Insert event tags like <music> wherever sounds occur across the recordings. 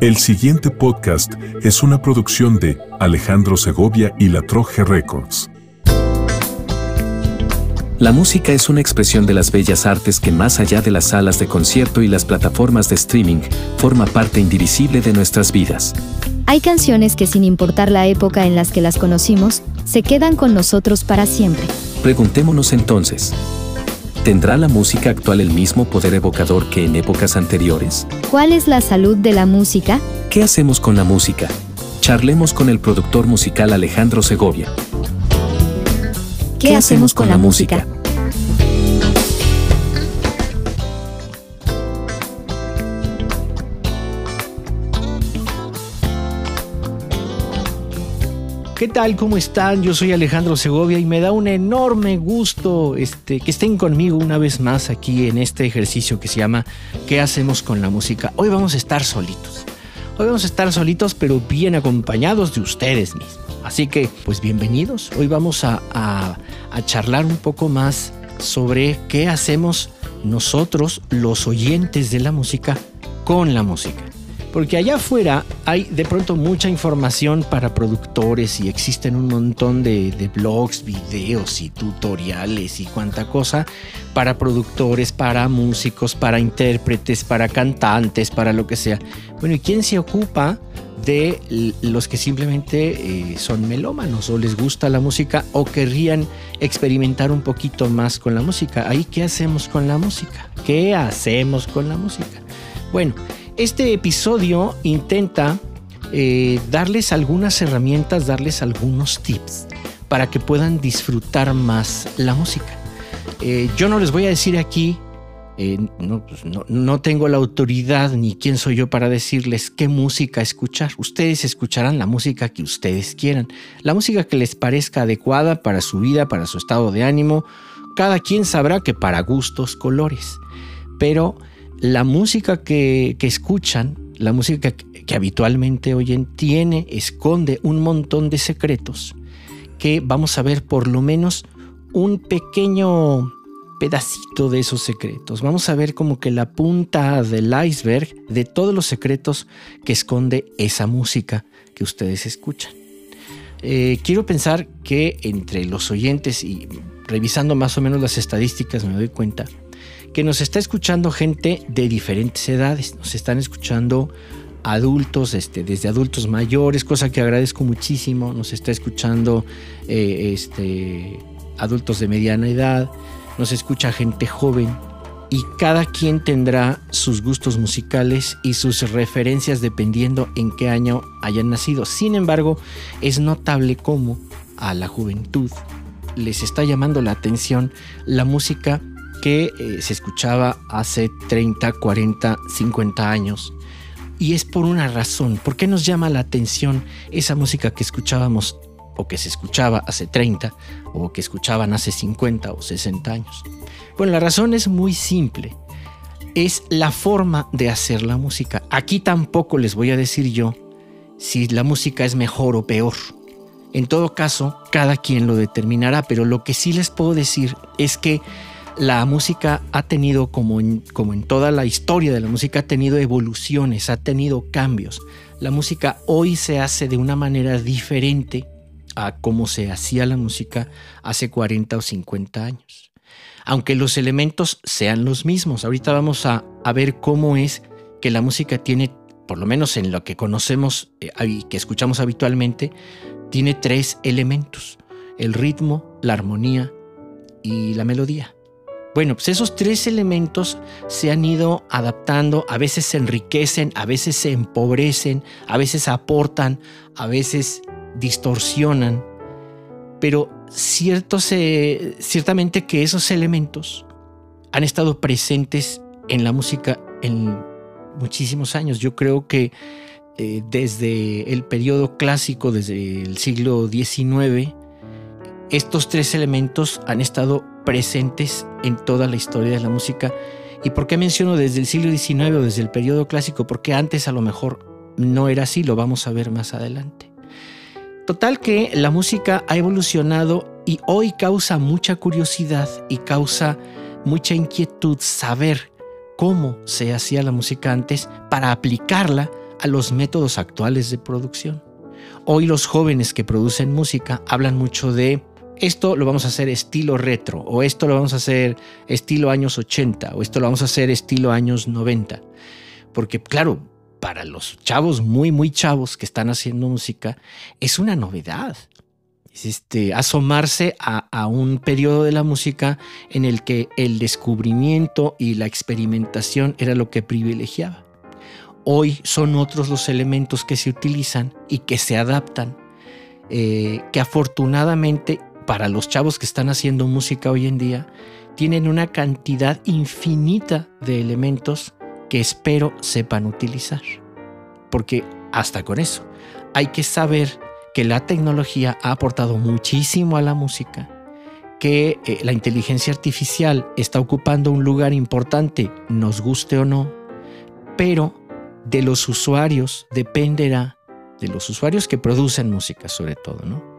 El siguiente podcast es una producción de Alejandro Segovia y La Troje Records. La música es una expresión de las bellas artes que más allá de las salas de concierto y las plataformas de streaming, forma parte indivisible de nuestras vidas. Hay canciones que sin importar la época en las que las conocimos, se quedan con nosotros para siempre. Preguntémonos entonces, ¿tendrá la música actual el mismo poder evocador que en épocas anteriores? ¿Cuál es la salud de la música? ¿Qué hacemos con la música? Charlemos con el productor musical Alejandro Segovia. ¿Qué, hacemos con, la, música? ¿Qué tal? ¿Cómo están? Yo soy Alejandro Segovia y me da un enorme gusto este, que estén conmigo una vez más aquí en este ejercicio que se llama ¿Qué hacemos con la música? Hoy vamos a estar solitos. Hoy vamos a estar solitos pero bien acompañados de ustedes mismos. Así que, pues bienvenidos. Hoy vamos a, charlar un poco más sobre qué hacemos nosotros, los oyentes de la música, con la música. Porque allá afuera hay de pronto mucha información para productores y existen un montón de, blogs, videos y tutoriales y cuanta cosa para productores, para músicos, para intérpretes, para cantantes, para lo que sea. Bueno, ¿y quién se ocupa de los que simplemente eh, son melómanos o les gusta la música o querrían experimentar un poquito más con la música. Ahí, ¿qué hacemos con la música? ¿Qué hacemos con la música? Bueno, este episodio intenta eh, darles algunas herramientas, darles algunos tips para que puedan disfrutar más la música. Eh, yo no les voy a decir aquí eh, pues, no, tengo la autoridad ni quién soy yo para decirles qué música escuchar. Ustedes escucharán la música que ustedes quieran, la música que les parezca adecuada para su vida, para su estado de ánimo. Cada quien sabrá que para gustos, colores. Pero la música que, escuchan, la música que, habitualmente oyen, tiene, esconde un montón de secretos que vamos a ver por lo menos un pequeño pedacito de esos secretos. Vamos a ver como que la punta del iceberg de todos los secretos que esconde esa música que ustedes escuchan. Eh, quiero pensar que entre los oyentes y revisando más o menos las estadísticas me doy cuenta que nos está escuchando gente de diferentes edades. Nos están escuchando adultos, este, desde adultos mayores, cosa que agradezco muchísimo. Nos está escuchando eh, este, adultos de mediana edad nos escucha gente joven y cada quien tendrá sus gustos musicales y sus referencias dependiendo en qué año hayan nacido. Sin embargo, es notable cómo a la juventud les está llamando la atención la música que eh, se escuchaba hace 30, 40, 50 años. Y es por una razón. ¿Por qué nos llama la atención esa música que escuchábamos o que se escuchaba hace 30 o que escuchaban hace 50 o 60 años? Bueno, la razón es muy simple. Es la forma de hacer la música. Aquí tampoco les voy a decir yo si la música es mejor o peor. En todo caso, cada quien lo determinará, pero lo que sí les puedo decir es que la música ha tenido, como en, como en toda la historia de la música, ha tenido evoluciones, ha tenido cambios. La música hoy se hace de una manera diferente a cómo se hacía la música hace 40 o 50 años. Aunque los elementos sean los mismos, ahorita vamos a, ver cómo es que la música tiene, por lo menos en lo que conocemos eh, y que escuchamos habitualmente, tiene tres elementos, el ritmo, la armonía y la melodía. Bueno, pues esos tres elementos se han ido adaptando, a veces se enriquecen, a veces se empobrecen, a veces aportan, a veces distorsionan, pero ciertamente que esos elementos han estado presentes en la música en muchísimos años. Yo creo que eh, desde el periodo clásico, desde el siglo XIX, estos tres elementos han estado presentes en toda la historia de la música. ¿Y por qué menciono desde el siglo XIX o desde el periodo clásico? Porque antes a lo mejor no era así, lo vamos a ver más adelante. Total que la música ha evolucionado y hoy causa mucha curiosidad y causa mucha inquietud saber cómo se hacía la música antes para aplicarla a los métodos actuales de producción. Hoy los jóvenes que producen música hablan mucho de esto lo vamos a hacer estilo retro, o esto lo vamos a hacer estilo años 80, o esto lo vamos a hacer estilo años 90. Porque claro, para los chavos muy, muy chavos que están haciendo música, es una novedad. Es este, asomarse a, a un periodo de la música en el que el descubrimiento y la experimentación era lo que privilegiaba. Hoy son otros los elementos que se utilizan y que se adaptan, eh, que afortunadamente para los chavos que están haciendo música hoy en día, tienen una cantidad infinita de elementos que espero sepan utilizar. Porque hasta con eso, hay que saber que la tecnología ha aportado muchísimo a la música, que eh, la inteligencia artificial está ocupando un lugar importante, nos guste o no, pero de los usuarios dependerá, de los usuarios que producen música sobre todo, ¿no?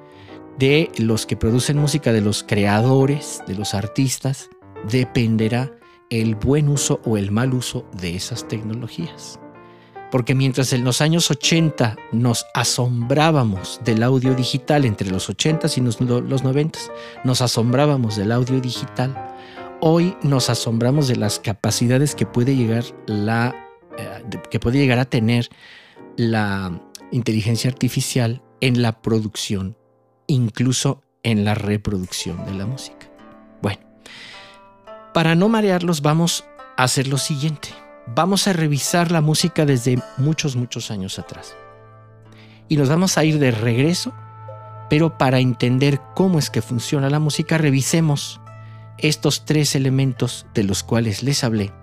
De los que producen música, de los creadores, de los artistas, dependerá el buen uso o el mal uso de esas tecnologías. Porque mientras en los años 80 nos asombrábamos del audio digital, entre los 80s y los, 90s, nos asombrábamos del audio digital, hoy nos asombramos de las capacidades que puede llegar la eh, que puede llegar a tener la inteligencia artificial en la producción, incluso en la reproducción de la música. Bueno, para no marearlos vamos a hacer lo siguiente. Vamos a revisar la música desde muchos, muchos años atrás. Y nos vamos a ir de regreso, pero para entender cómo es que funciona la música, revisemos estos tres elementos de los cuales les hablé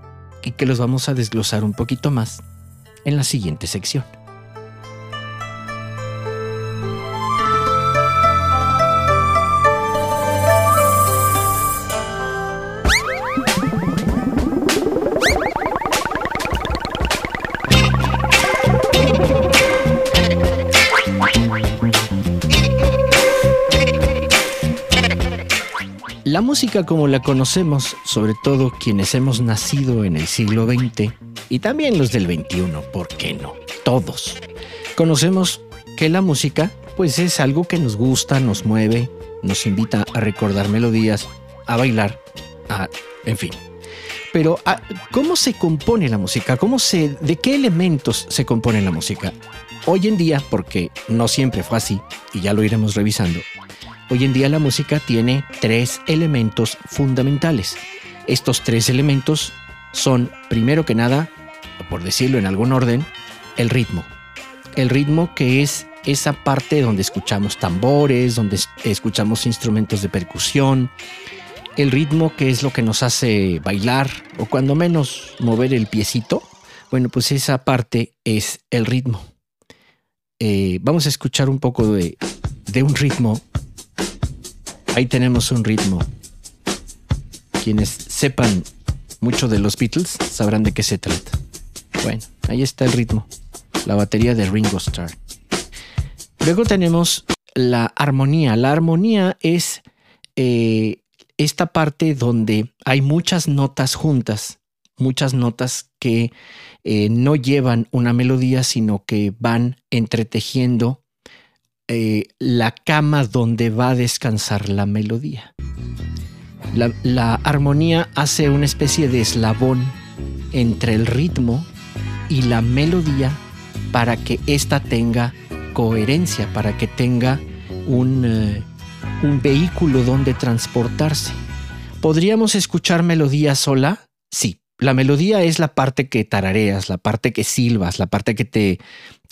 y que los vamos a desglosar un poquito más en la siguiente sección. La música como la conocemos, sobre todo quienes hemos nacido en el siglo XX y también los del XXI, ¿por qué no? Todos. Conocemos que la música pues es algo que nos gusta, nos mueve, nos invita a recordar melodías, a bailar, a, en fin. Pero ah, ¿cómo se compone la música? ¿Cómo se de qué elementos se compone la música? Hoy en día, porque no siempre fue así y ya lo iremos revisando, Hoy en día la música tiene tres elementos fundamentales. Estos tres elementos son, primero que nada, por decirlo en algún orden, el ritmo. El ritmo que es esa parte donde escuchamos tambores, donde escuchamos instrumentos de percusión. El ritmo que es lo que nos hace bailar o cuando menos mover el piecito. Bueno, pues esa parte es el ritmo. Eh, vamos a escuchar un poco de, de un ritmo Ahí tenemos un ritmo. Quienes sepan mucho de los Beatles sabrán de qué se trata. Bueno, ahí está el ritmo. La batería de Ringo Starr. Luego tenemos la armonía. La armonía es eh, esta parte donde hay muchas notas juntas, muchas notas que eh, no llevan una melodía, sino que van entretejiendo eh, la cama donde va a descansar la melodía. La, armonía hace una especie de eslabón entre el ritmo y la melodía para que ésta tenga coherencia, para que tenga un, eh, un vehículo donde transportarse. ¿Podríamos escuchar melodía sola? Sí, la melodía es la parte que tarareas, la parte que silbas, la parte que te,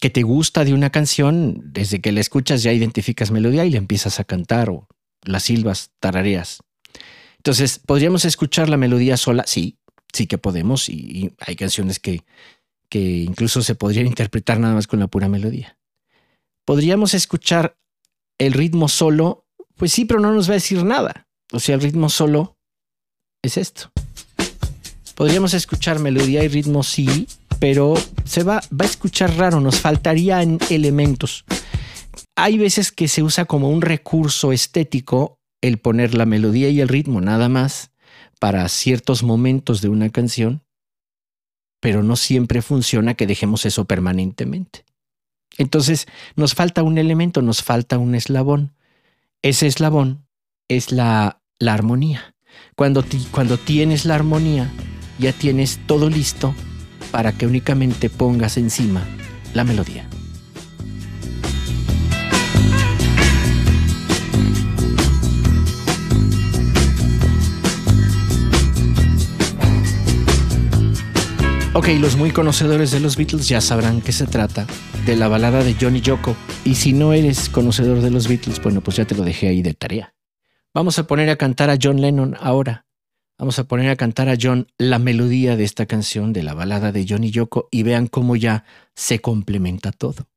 que te gusta de una canción, desde que la escuchas ya identificas melodía y le empiezas a cantar o las silbas, tarareas. Entonces, ¿podríamos escuchar la melodía sola? Sí, sí que podemos y, hay canciones que, que incluso se podrían interpretar nada más con la pura melodía. ¿Podríamos escuchar el ritmo solo? Pues sí, pero no nos va a decir nada. O sea, el ritmo solo es esto. Podríamos escuchar melodía y ritmo, sí, pero se va, va a escuchar raro, nos faltarían elementos. Hay veces que se usa como un recurso estético el poner la melodía y el ritmo nada más para ciertos momentos de una canción, pero no siempre funciona que dejemos eso permanentemente. Entonces nos falta un elemento, nos falta un eslabón. Ese eslabón es la, la armonía. Cuando, cuando tienes la armonía, ya tienes todo listo para que únicamente pongas encima la melodía. Ok, los muy conocedores de los Beatles ya sabrán que se trata de la balada de Johnny Yoko. Y si no eres conocedor de los Beatles, bueno, pues ya te lo dejé ahí de tarea. Vamos a poner a cantar a John Lennon ahora. Vamos a poner a cantar a John la melodía de esta canción de la balada de Johnny Yoko y vean cómo ya se complementa todo.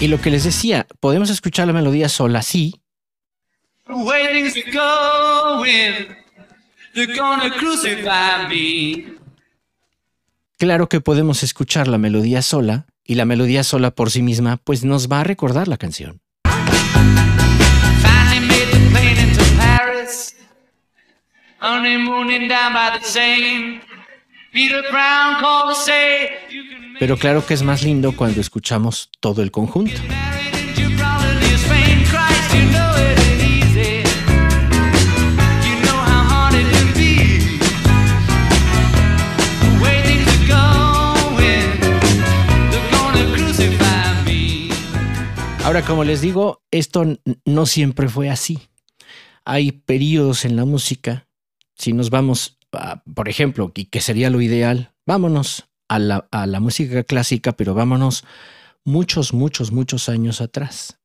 Y lo que les decía, podemos escuchar la melodía sola, Claro que podemos escuchar la melodía sola y la melodía sola por sí misma pues nos va a recordar la canción. Pero claro que es más lindo cuando escuchamos todo el conjunto. Como les digo, esto no siempre fue así. Hay periodos en la música, si nos vamos, por ejemplo, y que sería lo ideal, vámonos a la, música clásica, pero vámonos muchos, muchos, muchos años atrás.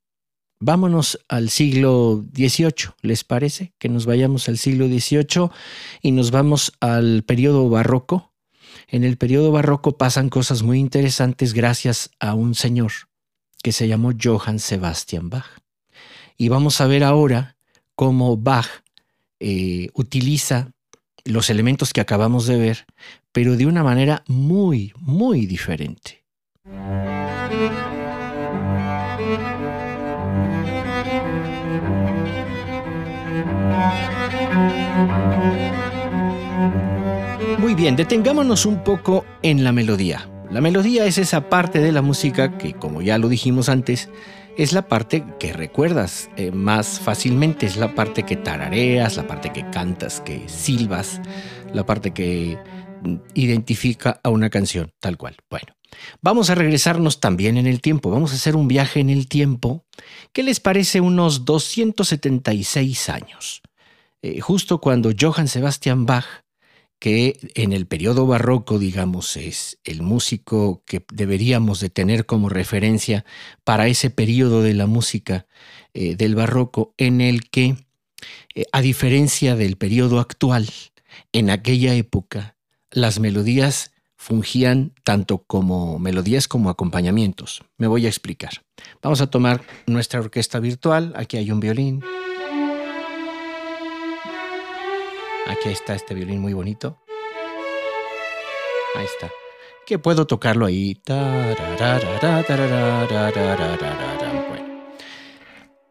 Vámonos al siglo XVIII, ¿les parece? Que nos vayamos al siglo XVIII y nos vamos al periodo barroco. En el periodo barroco pasan cosas muy interesantes gracias a un señor que se llamó Johann Sebastian Bach. Y vamos a ver ahora cómo Bach eh, utiliza los elementos que acabamos de ver, pero de una manera muy, muy diferente. Muy bien, detengámonos un poco en la melodía. La melodía es esa parte de la música que, como ya lo dijimos antes, es la parte que recuerdas eh, más fácilmente, es la parte que tarareas, la parte que cantas, que silbas, la parte que mm, identifica a una canción, tal cual. Bueno, vamos a regresarnos también en el tiempo, vamos a hacer un viaje en el tiempo. ¿Qué les parece unos 276 años? Eh, justo cuando Johann Sebastian Bach que en el periodo barroco, digamos, es el músico que deberíamos de tener como referencia para ese periodo de la música eh, del barroco, en el que, eh, a diferencia del periodo actual, en aquella época, las melodías fungían tanto como melodías como acompañamientos. Me voy a explicar. Vamos a tomar nuestra orquesta virtual. Aquí hay un violín. Aquí está este violín muy bonito. Ahí está. Que puedo tocarlo ahí.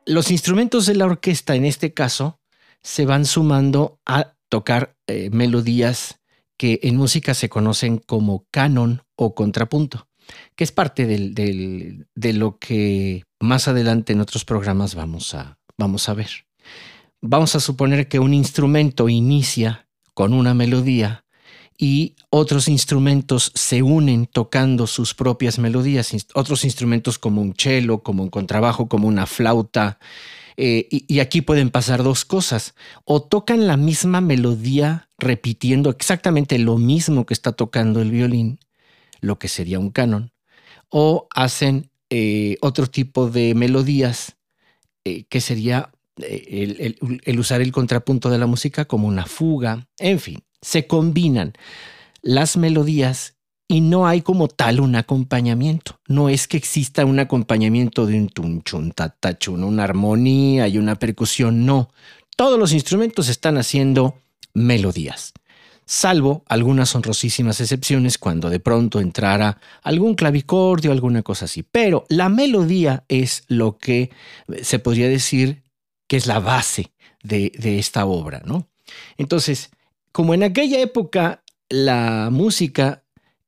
Los instrumentos de la orquesta en este caso se van sumando a tocar eh, melodías que en música se conocen como canon o contrapunto, que es parte de lo que más adelante en otros programas vamos a ver. Vamos a suponer que un instrumento inicia con una melodía y otros instrumentos se unen tocando sus propias melodías, otros instrumentos como un cello, como un contrabajo, como una flauta. Eh, y, aquí pueden pasar dos cosas. O tocan la misma melodía repitiendo exactamente lo mismo que está tocando el violín, lo que sería un canon, o hacen eh, otro tipo de melodías eh, que sería el, usar el contrapunto de la música como una fuga, en fin, se combinan las melodías y no hay como tal un acompañamiento. No es que exista un acompañamiento de un tunchun, tatachun, una armonía y una percusión, no. Todos los instrumentos están haciendo melodías. salvo algunas honrosísimas excepciones cuando de pronto entrara algún clavicordio, alguna cosa así. Pero la melodía es lo que se podría decir que es la base de, esta obra, ¿no? Entonces, como en aquella época la música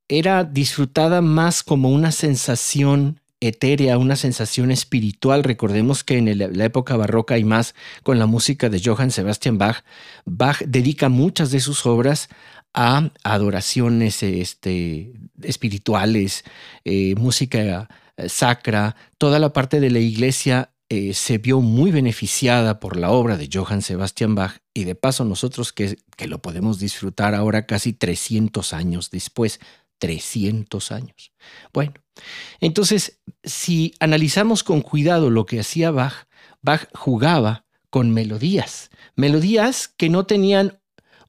era disfrutada más como una sensación etérea, una sensación espiritual. Recordemos que en la época barroca y más con la música de Johann Sebastian Bach, Bach dedica muchas de sus obras a adoraciones este, espirituales, eh, música eh, sacra, toda la parte de la iglesia eh, se vio muy beneficiada por la obra de Johann Sebastian Bach y de paso nosotros que, que lo podemos disfrutar ahora casi 300 años después, 300 años. Bueno, entonces, si analizamos con cuidado lo que hacía Bach, Bach jugaba con melodías, melodías que no tenían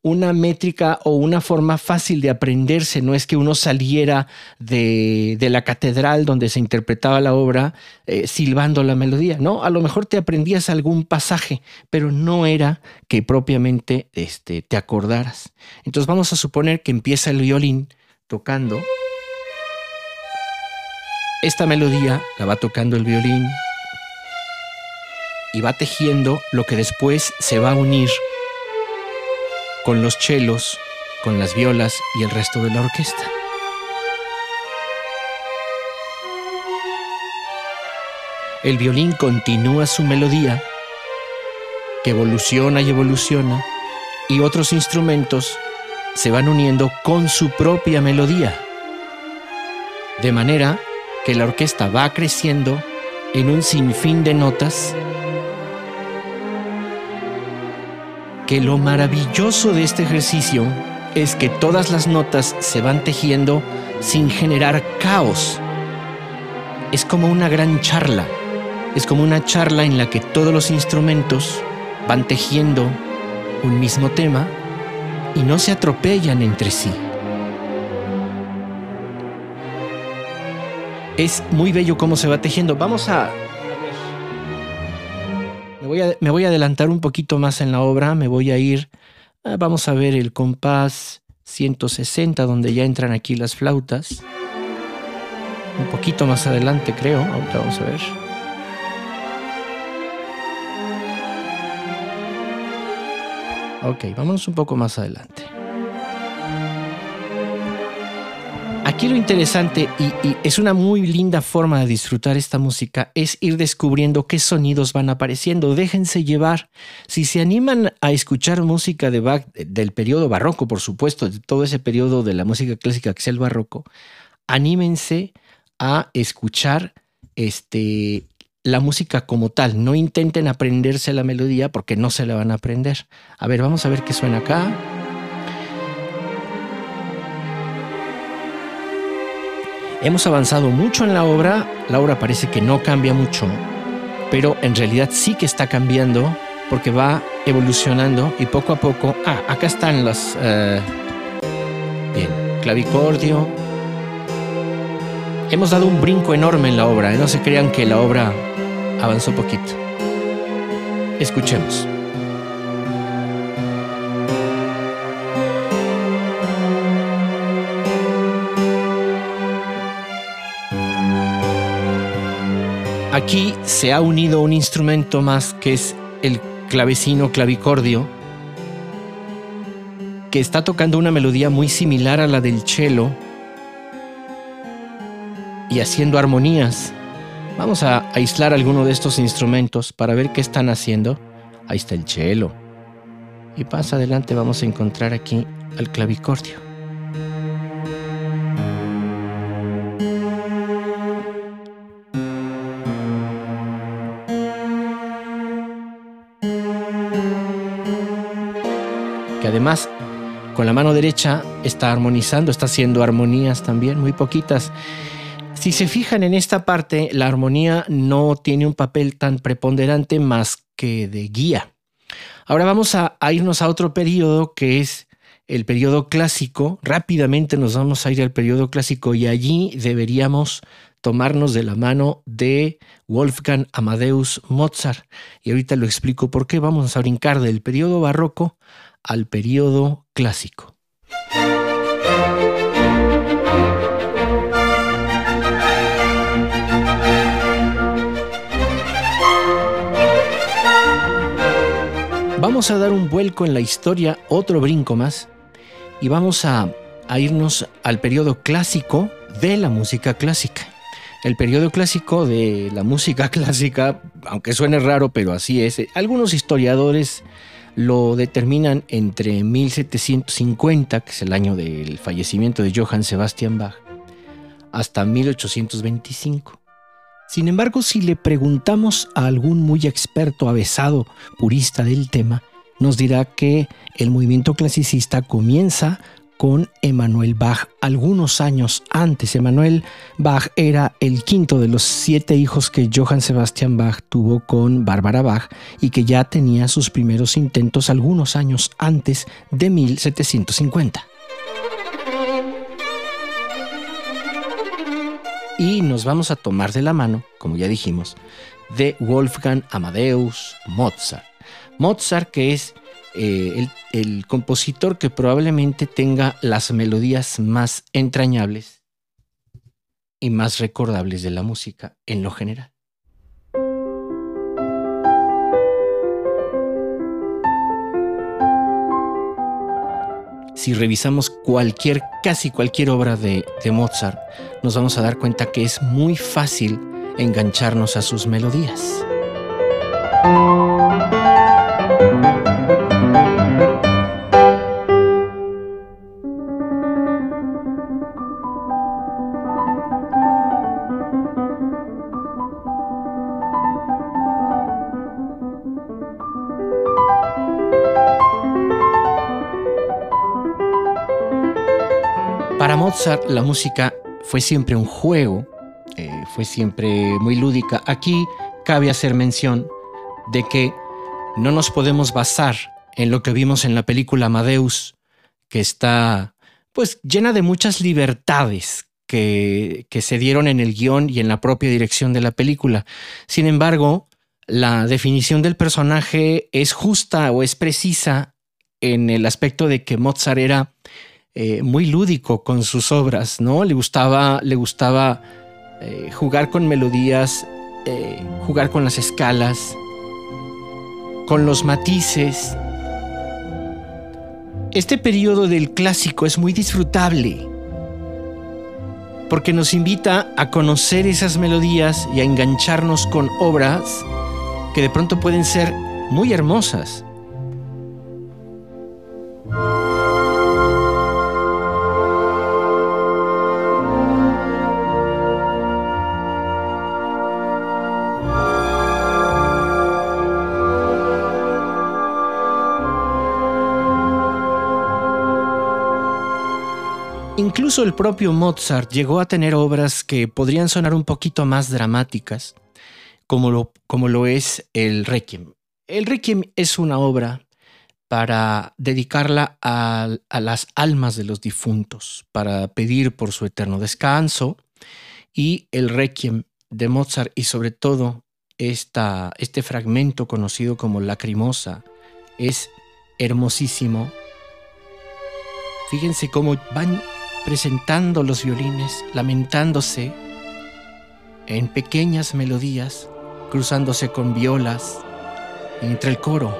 una métrica o una forma fácil de aprenderse. No es que uno saliera de, la catedral donde se interpretaba la obra eh, silbando la melodía. No, a lo mejor te aprendías algún pasaje, pero no era que propiamente este, te acordaras. Entonces vamos a suponer que empieza el violín tocando. Esta melodía la va tocando el violín y va tejiendo lo que después se va a unir con los chelos, con las violas y el resto de la orquesta. El violín continúa su melodía, que evoluciona y evoluciona, y otros instrumentos se van uniendo con su propia melodía. De manera que la orquesta va creciendo en un sinfín de notas que lo maravilloso de este ejercicio es que todas las notas se van tejiendo sin generar caos. Es como una gran charla, es como una charla en la que todos los instrumentos van tejiendo un mismo tema y no se atropellan entre sí. Es muy bello cómo se va tejiendo. Vamos a... Me voy a, adelantar un poquito más en la obra, me voy a ir... Ah, vamos a ver el compás 160, donde ya entran aquí las flautas. Un poquito más adelante, creo. Ahorita vamos a ver. Ok, vámonos un poco más adelante. Aquí lo interesante, y, es una muy linda forma de disfrutar esta música, es ir descubriendo qué sonidos van apareciendo. Déjense llevar. Si se animan a escuchar música de Bach, del periodo barroco, por supuesto, de todo ese periodo de la música clásica que es el barroco, anímense a escuchar este, la música como tal. No intenten aprenderse la melodía porque no se la van a aprender. A ver, vamos a ver qué suena acá. Hemos avanzado mucho en la obra. La obra parece que no cambia mucho, pero en realidad sí que está cambiando porque va evolucionando y poco a poco. Ah, acá están las. Eh, bien, clavicordio. Hemos dado un brinco enorme en la obra. ¿eh? No se crean que la obra avanzó poquito. Escuchemos. Aquí se ha unido un instrumento más que es el clavecino clavicordio, que está tocando una melodía muy similar a la del cello y haciendo armonías Vamos a aislar alguno de estos instrumentos para ver qué están haciendo. Ahí está el cello. Y más adelante vamos a encontrar aquí al clavicordio. Además con la mano derecha está armonizando, está haciendo armonías también, muy poquitas. Si se fijan en esta parte, la armonía no tiene un papel tan preponderante más que de guía. Ahora vamos a, irnos a otro periodo que es el periodo clásico. Rápidamente nos vamos a ir al periodo clásico y allí deberíamos tomarnos de la mano de Wolfgang Amadeus Mozart. Y ahorita lo explico por qué. Vamos a brincar del periodo barroco al periodo clásico. Vamos a dar un vuelco en la historia, otro brinco más, y vamos a, irnos al periodo clásico de la música clásica. El periodo clásico de la música <laughs> clásica, aunque suene raro, pero así es, algunos historiadores lo determinan entre 1750, que es el año del fallecimiento de Johann Sebastian Bach, hasta 1825. Sin embargo, si le preguntamos a algún muy experto, avesado, purista del tema, nos dirá que el movimiento clasicista comienza con Emanuel Bach algunos años antes. Emanuel Bach era el quinto de los siete hijos que Johann Sebastian Bach tuvo con Bárbara Bach y que ya tenía sus primeros intentos algunos años antes de 1750. y nos vamos a tomar de la mano, como ya dijimos, de Wolfgang Amadeus Mozart. Mozart que es eh, el compositor que probablemente tenga las melodías más entrañables y más recordables de la música en lo general. si revisamos cualquier, casi cualquier obra de, de Mozart, nos vamos a dar cuenta que es muy fácil engancharnos a sus melodías. La música fue siempre un juego, eh, fue siempre muy lúdica. Aquí cabe hacer mención de que no nos podemos basar en lo que vimos en la película Amadeus, que está pues llena de muchas libertades que, que se dieron en el guion y en la propia dirección de la película. Sin embargo, la definición del personaje es justa o es precisa en el aspecto de que Mozart era eh, muy lúdico con sus obras, ¿no? Le gustaba, le gustaba eh, jugar con melodías, eh, jugar con las escalas, con los matices. Este periodo del clásico es muy disfrutable porque nos invita a conocer esas melodías y a engancharnos con obras que de pronto pueden ser muy hermosas. Incluso el propio Mozart llegó a tener obras que podrían sonar un poquito más dramáticas, como lo, como lo es el Requiem. El Requiem es una obra para dedicarla a, las almas de los difuntos, para pedir por su eterno descanso. Y el Requiem de Mozart y sobre todo esta, este fragmento conocido como Lacrimosa es hermosísimo. Fíjense cómo van presentando los violines, lamentándose en pequeñas melodías, cruzándose con violas entre el coro.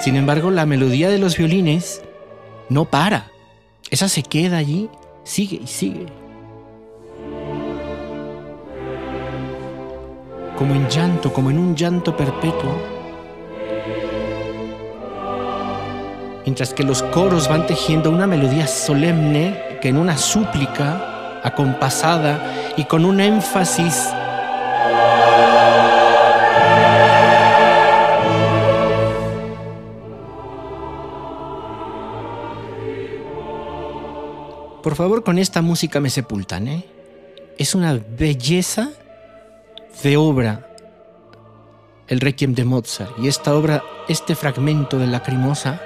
Sin embargo, la melodía de los violines no para. Esa se queda allí, sigue y sigue. Como en llanto, como en un llanto perpetuo. Mientras que los coros van tejiendo una melodía solemne que en una súplica acompasada y con un énfasis Por favor, con esta música me sepultan, ¿eh? Es una belleza de obra el Requiem de Mozart. Y esta obra, este fragmento de Lacrimosa,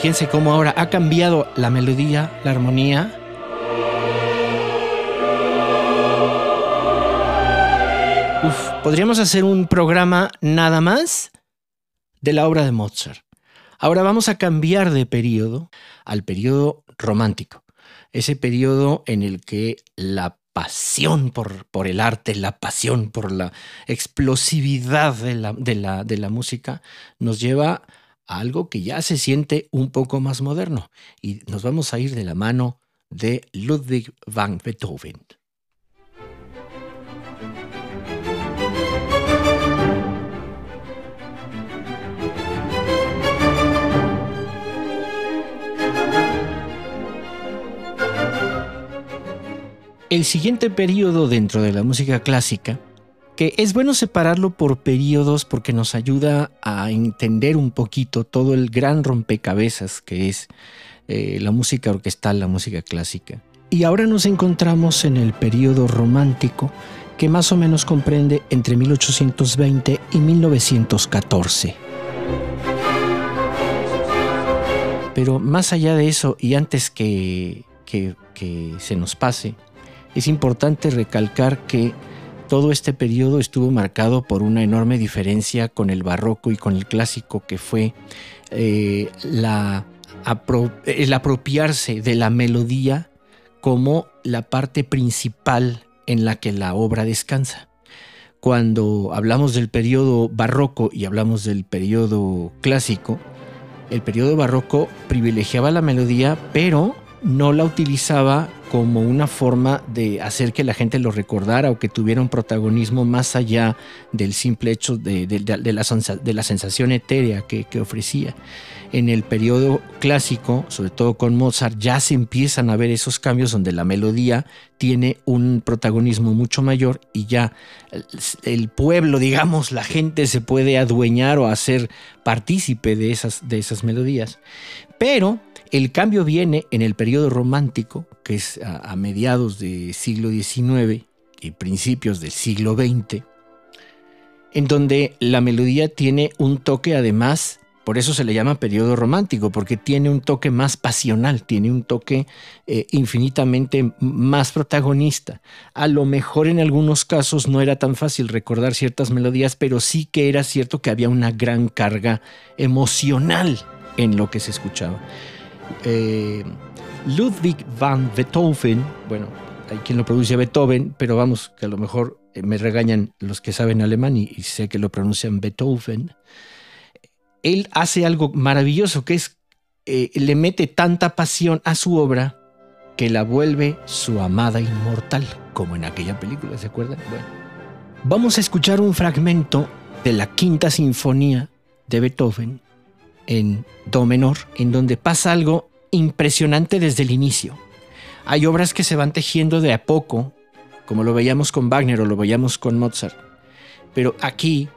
Fíjense cómo ahora ha cambiado la melodía, la armonía. Podríamos hacer un programa nada más de la obra de Mozart. Ahora vamos a cambiar de periodo al periodo romántico, ese periodo en el que la pasión por, por, el arte, la pasión por la explosividad de la, de, la, de la música nos lleva a algo que ya se siente un poco más moderno y nos vamos a ir de la mano de Ludwig van Beethoven. El siguiente periodo dentro de la música clásica, que es bueno separarlo por periodos porque nos ayuda a entender un poquito todo el gran rompecabezas que es eh, la música orquestal, la música clásica. Y ahora nos encontramos en el periodo romántico, que más o menos comprende entre 1820 y 1914. Pero más allá de eso, y antes que, que se nos pase, es importante recalcar que todo este periodo estuvo marcado por una enorme diferencia con el barroco y con el clásico, que fue eh, el apropiarse de la melodía como la parte principal en la que la obra descansa. Cuando hablamos del periodo barroco y hablamos del periodo clásico, el periodo barroco privilegiaba la melodía, pero no la utilizaba como una forma de hacer que la gente lo recordara o que tuviera un protagonismo más allá del simple hecho de, la, sensación etérea que, ofrecía. En el periodo clásico, sobre todo con Mozart, ya se empiezan a ver esos cambios donde la melodía tiene un protagonismo mucho mayor y ya el pueblo, digamos, la gente se puede adueñar o hacer partícipe de esas, de esas melodías. Pero el cambio viene en el periodo romántico, que es a, mediados del siglo XIX y principios del siglo XX, en donde la melodía tiene un toque además, por eso se le llama periodo romántico, porque tiene un toque más pasional, tiene un toque eh, infinitamente más protagonista. A lo mejor en algunos casos no era tan fácil recordar ciertas melodías, pero sí que era cierto que había una gran carga emocional en lo que se escuchaba. Eh, Ludwig van Beethoven, bueno, hay quien lo pronuncia Beethoven, pero vamos, que a lo mejor eh, me regañan los que saben alemán y, sé que lo pronuncian Beethoven. Él hace algo maravilloso, que es, eh, le mete tanta pasión a su obra que la vuelve su amada inmortal, como en aquella película, ¿se acuerdan? Bueno, vamos a escuchar un fragmento de la quinta sinfonía de Beethoven, en Do menor, en donde pasa algo impresionante desde el inicio. Hay obras que se van tejiendo de a poco, como lo veíamos con Wagner o lo veíamos con Mozart. Pero aquí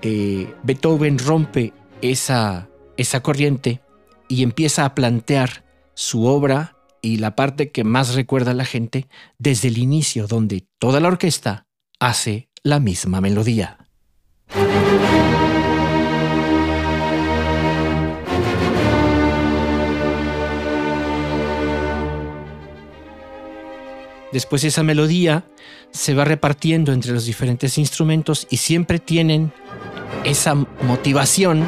eh, Beethoven rompe esa, esa corriente y empieza a plantear su obra y la parte que más recuerda a la gente desde el inicio, donde toda la orquesta hace la misma melodía. Después esa melodía se va repartiendo entre los diferentes instrumentos y siempre tienen esa motivación.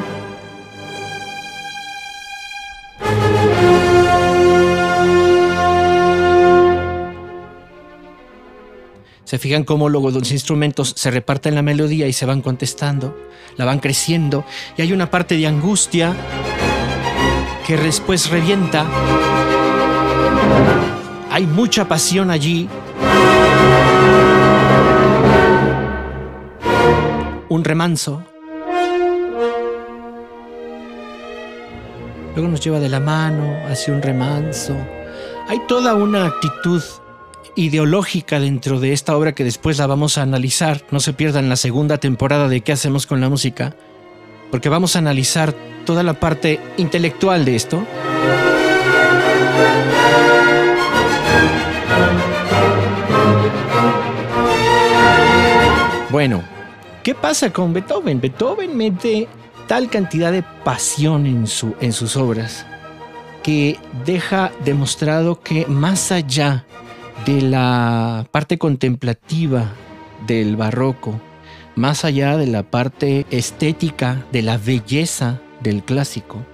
Se fijan cómo luego los instrumentos se reparten la melodía y se van contestando, la van creciendo, y hay una parte de angustia que después revienta hay mucha pasión allí. Un remanso. Luego nos lleva de la mano hacia un remanso. Hay toda una actitud ideológica dentro de esta obra que después la vamos a analizar. No se pierdan la segunda temporada de qué hacemos con la música, porque vamos a analizar toda la parte intelectual de esto. Bueno, ¿qué pasa con Beethoven? Beethoven mete tal cantidad de pasión en, su, en sus obras que deja demostrado que más allá de la parte contemplativa del barroco, más allá de la parte estética, de la belleza del clásico,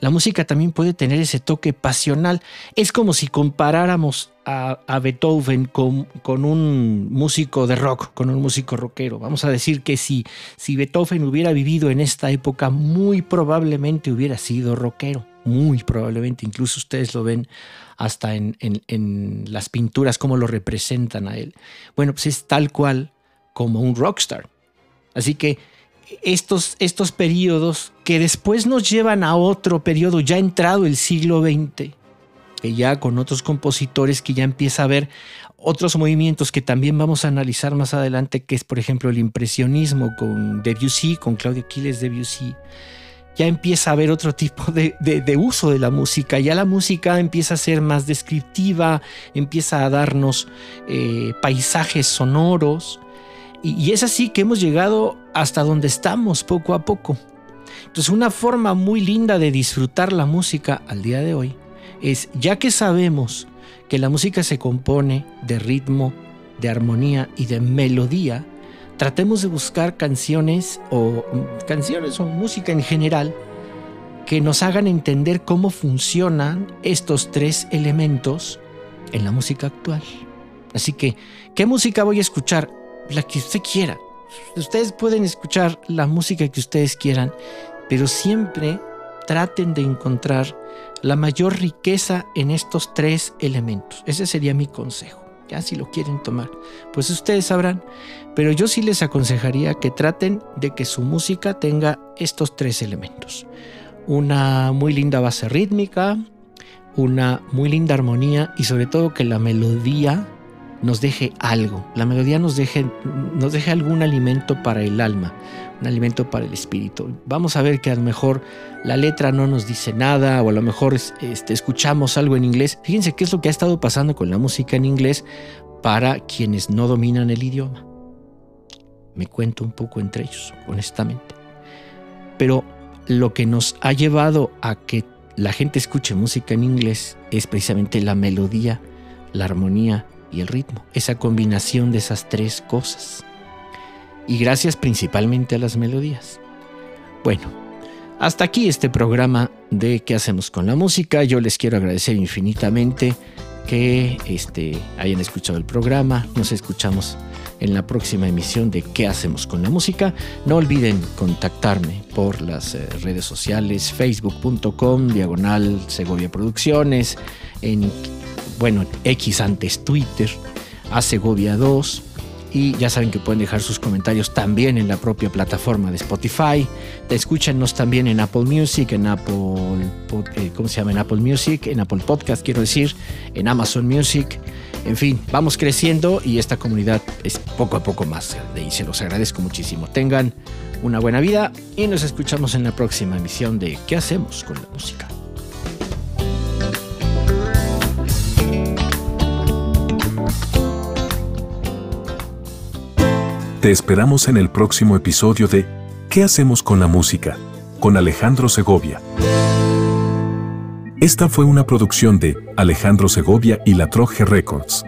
la música también puede tener ese toque pasional. Es como si comparáramos a, Beethoven con, con, un músico de rock, con un músico rockero. Vamos a decir que si, si Beethoven hubiera vivido en esta época, muy probablemente hubiera sido rockero. Muy probablemente, incluso ustedes lo ven hasta en, en, las pinturas, cómo lo representan a él. Bueno, pues es tal cual como un rockstar. Así que estos, estos periodos que después nos llevan a otro periodo ya entrado el siglo XX, que ya con otros compositores que ya empieza a haber otros movimientos que también vamos a analizar más adelante, que es por ejemplo el impresionismo con Debussy, con Claudio Quiles Debussy, ya empieza a haber otro tipo de, uso de la música, ya la música empieza a ser más descriptiva, empieza a darnos eh, paisajes sonoros, y, es así que hemos llegado hasta donde estamos poco a poco. Entonces una forma muy linda de disfrutar la música al día de hoy es, ya que sabemos que la música se compone de ritmo, de armonía y de melodía, tratemos de buscar canciones o mm, canciones o música en general que nos hagan entender cómo funcionan estos tres elementos en la música actual. Así que, ¿qué música voy a escuchar? la que usted quiera. Ustedes pueden escuchar la música que ustedes quieran, pero siempre traten de encontrar la mayor riqueza en estos tres elementos. Ese sería mi consejo. Ya si lo quieren tomar, pues ustedes sabrán. Pero yo sí les aconsejaría que traten de que su música tenga estos tres elementos. Una muy linda base rítmica, una muy linda armonía y sobre todo que la melodía nos deje algo. La melodía nos deje, nos deje algún alimento para el alma, un alimento para el espíritu. Vamos a ver que a lo mejor la letra no nos dice nada o a lo mejor este, escuchamos algo en inglés. Fíjense qué es lo que ha estado pasando con la música en inglés para quienes no dominan el idioma. Me cuento un poco entre ellos, honestamente. Pero lo que nos ha llevado a que la gente escuche música en inglés es precisamente la melodía, la armonía y el ritmo, esa combinación de esas tres cosas. Y gracias principalmente a las melodías. Bueno, hasta aquí este programa de qué hacemos con la música. Yo les quiero agradecer infinitamente que este, hayan escuchado el programa. Nos escuchamos en la próxima emisión de ¿Qué hacemos con la música? No olviden contactarme por las eh, redes sociales, facebook.com, diagonal Segovia Producciones, en bueno, X antes Twitter, a Segovia 2. Y ya saben que pueden dejar sus comentarios también en la propia plataforma de Spotify. Escúchanos también en Apple Music, en Apple, eh, ¿cómo se llama? En Apple Music, en Apple Podcast, quiero decir, en Amazon Music. En fin, vamos creciendo y esta comunidad es poco a poco más grande y se los agradezco muchísimo. Tengan una buena vida y nos escuchamos en la próxima emisión de ¿Qué hacemos con la música? Te esperamos en el próximo episodio de ¿Qué hacemos con la música? con Alejandro Segovia. Esta fue una producción de Alejandro Segovia y La Troje Records.